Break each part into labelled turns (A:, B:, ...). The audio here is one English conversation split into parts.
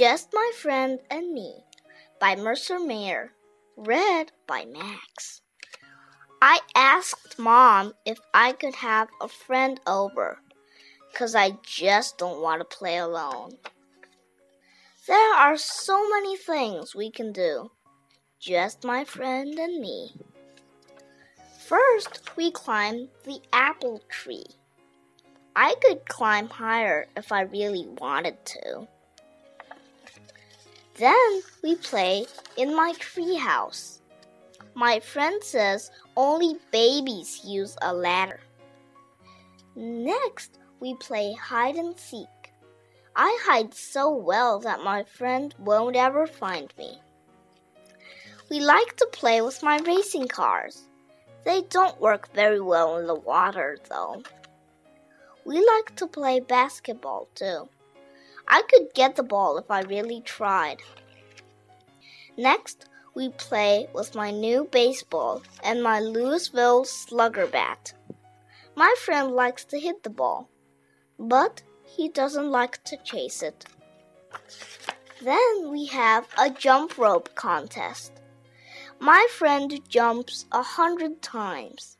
A: Just My Friend and Me by Mercer Mayer. Read by Max. I asked Mom if I could have a friend over, 'cause I just don't want to play alone. There are so many things we can do, just my friend and me. First, we climb the apple tree. I could climb higher if I really wanted to. Then we play in my tree house. My friend says only babies use a ladder. Next, we play hide and seek. I hide so well that my friend won't ever find me. We like to play with my racing cars. They don't work very well in the water, though. We like to play basketball, too. I could get the ball if I really tried. Next, we play with my new baseball and my Louisville slugger bat. My friend likes to hit the ball, but he doesn't like to chase it. Then we have a jump rope contest. My friend jumps a hundred times.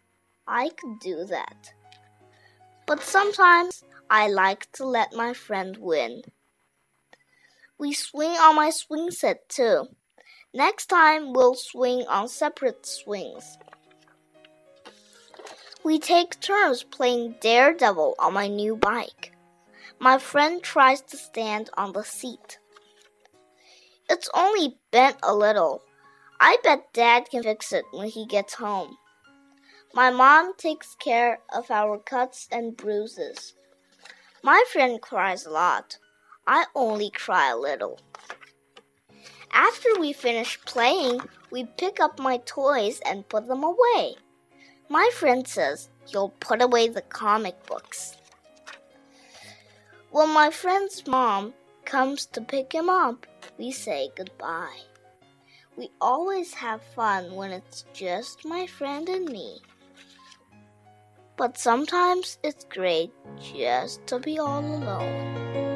A: I could do that. But sometimes I like to let my friend win. We swing on my swing set too. Next time we'll swing on separate swings. We take turns playing daredevil on my new bike. My friend tries to stand on the seat. It's only bent a little. I bet Dad can fix it when he gets home. My mom takes care of our cuts and bruises. My friend cries a lot. I only cry a little. After we finish playing, we pick up my toys and put them away. My friend says you'll put away the comic books. When my friend's mom comes to pick him up, we say goodbye. We always have fun when it's just my friend and me. But sometimes it's great just to be all alone.